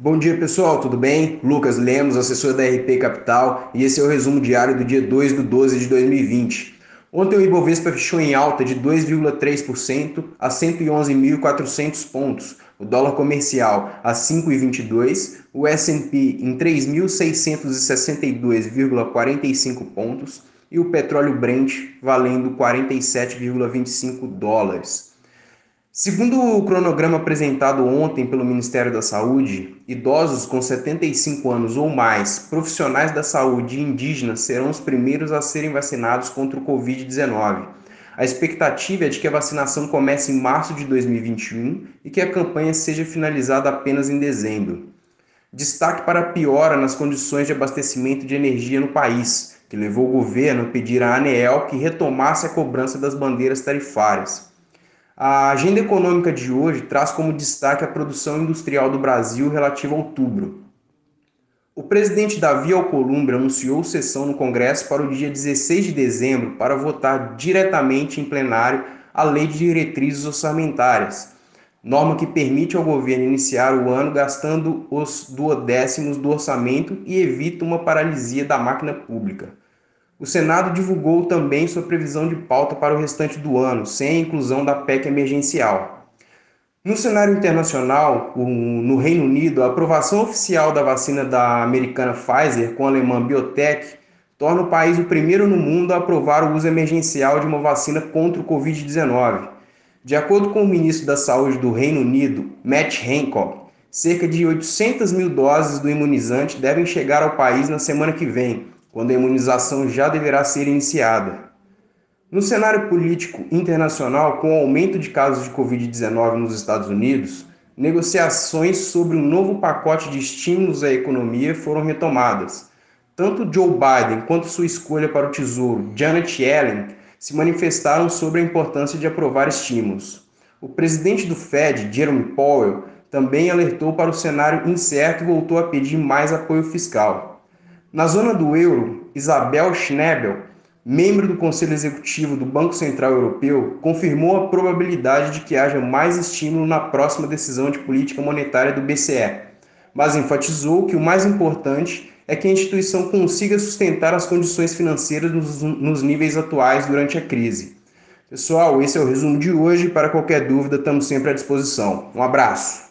Bom dia pessoal, tudo bem? Lucas Lemos, assessor da RP Capital, e esse é o resumo diário do dia 2 de 12 de 2020. Ontem o Ibovespa fechou em alta de 2,3% a 111.400 pontos, o dólar comercial a 5,22, o S&P em 3.662,45 pontos e o petróleo Brent valendo 47,25 dólares. Segundo o cronograma apresentado ontem pelo Ministério da Saúde, idosos com 75 anos ou mais, profissionais da saúde e indígenas serão os primeiros a serem vacinados contra o Covid-19. A expectativa é de que a vacinação comece em março de 2021 e que a campanha seja finalizada apenas em dezembro. Destaque para a piora nas condições de abastecimento de energia no país, que levou o governo a pedir à ANEEL que retomasse a cobrança das bandeiras tarifárias. A agenda econômica de hoje traz como destaque a produção industrial do Brasil relativa a outubro. O presidente Davi Alcolumbre anunciou sessão no Congresso para o dia 16 de dezembro para votar diretamente em plenário a Lei de Diretrizes Orçamentárias, norma que permite ao governo iniciar o ano gastando os duodécimos do orçamento e evita uma paralisia da máquina pública. O Senado divulgou também sua previsão de pauta para o restante do ano, sem a inclusão da PEC emergencial. No cenário internacional, no Reino Unido, a aprovação oficial da vacina da americana Pfizer com a alemã BioTech torna o país o primeiro no mundo a aprovar o uso emergencial de uma vacina contra o Covid-19. De acordo com o ministro da Saúde do Reino Unido, Matt Hancock, cerca de 800 mil doses do imunizante devem chegar ao país na semana que vem quando a imunização já deverá ser iniciada. No cenário político internacional, com o aumento de casos de Covid-19 nos Estados Unidos, negociações sobre um novo pacote de estímulos à economia foram retomadas. Tanto Joe Biden quanto sua escolha para o Tesouro, Janet Yellen, se manifestaram sobre a importância de aprovar estímulos. O presidente do Fed, Jerome Powell, também alertou para o cenário incerto e voltou a pedir mais apoio fiscal. Na zona do euro, Isabel Schnebel, membro do Conselho Executivo do Banco Central Europeu, confirmou a probabilidade de que haja mais estímulo na próxima decisão de política monetária do BCE, mas enfatizou que o mais importante é que a instituição consiga sustentar as condições financeiras nos, nos níveis atuais durante a crise. Pessoal, esse é o resumo de hoje. Para qualquer dúvida, estamos sempre à disposição. Um abraço.